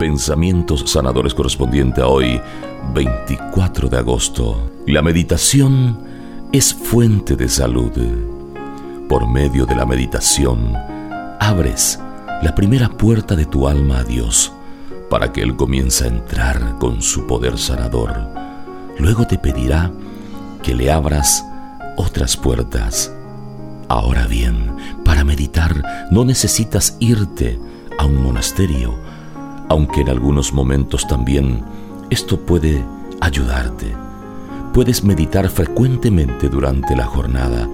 pensamientos sanadores correspondiente a hoy, 24 de agosto. La meditación es fuente de salud. Por medio de la meditación, abres la primera puerta de tu alma a Dios para que Él comience a entrar con su poder sanador. Luego te pedirá que le abras otras puertas. Ahora bien, para meditar no necesitas irte a un monasterio, aunque en algunos momentos también esto puede ayudarte. Puedes meditar frecuentemente durante la jornada,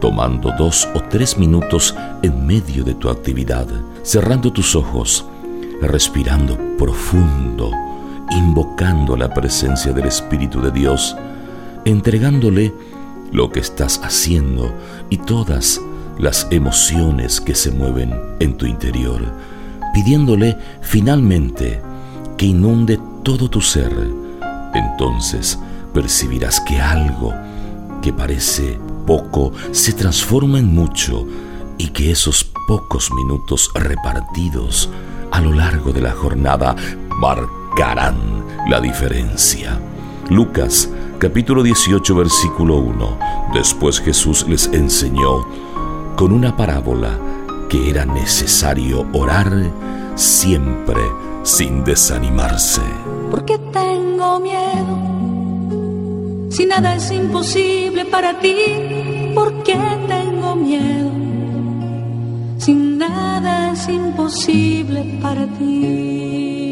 tomando dos o tres minutos en medio de tu actividad, cerrando tus ojos, respirando profundo, invocando la presencia del Espíritu de Dios, entregándole lo que estás haciendo y todas las emociones que se mueven en tu interior, pidiéndole finalmente que inunde todo tu ser. Entonces percibirás que algo que parece poco se transforma en mucho y que esos pocos minutos repartidos a lo largo de la jornada marcarán la diferencia. Lucas capítulo 18 versículo 1. Después Jesús les enseñó con una parábola que era necesario orar siempre sin desanimarse. ¿Por qué tengo miedo? Si nada es imposible para ti, ¿por qué tengo miedo? Si nada es imposible para ti.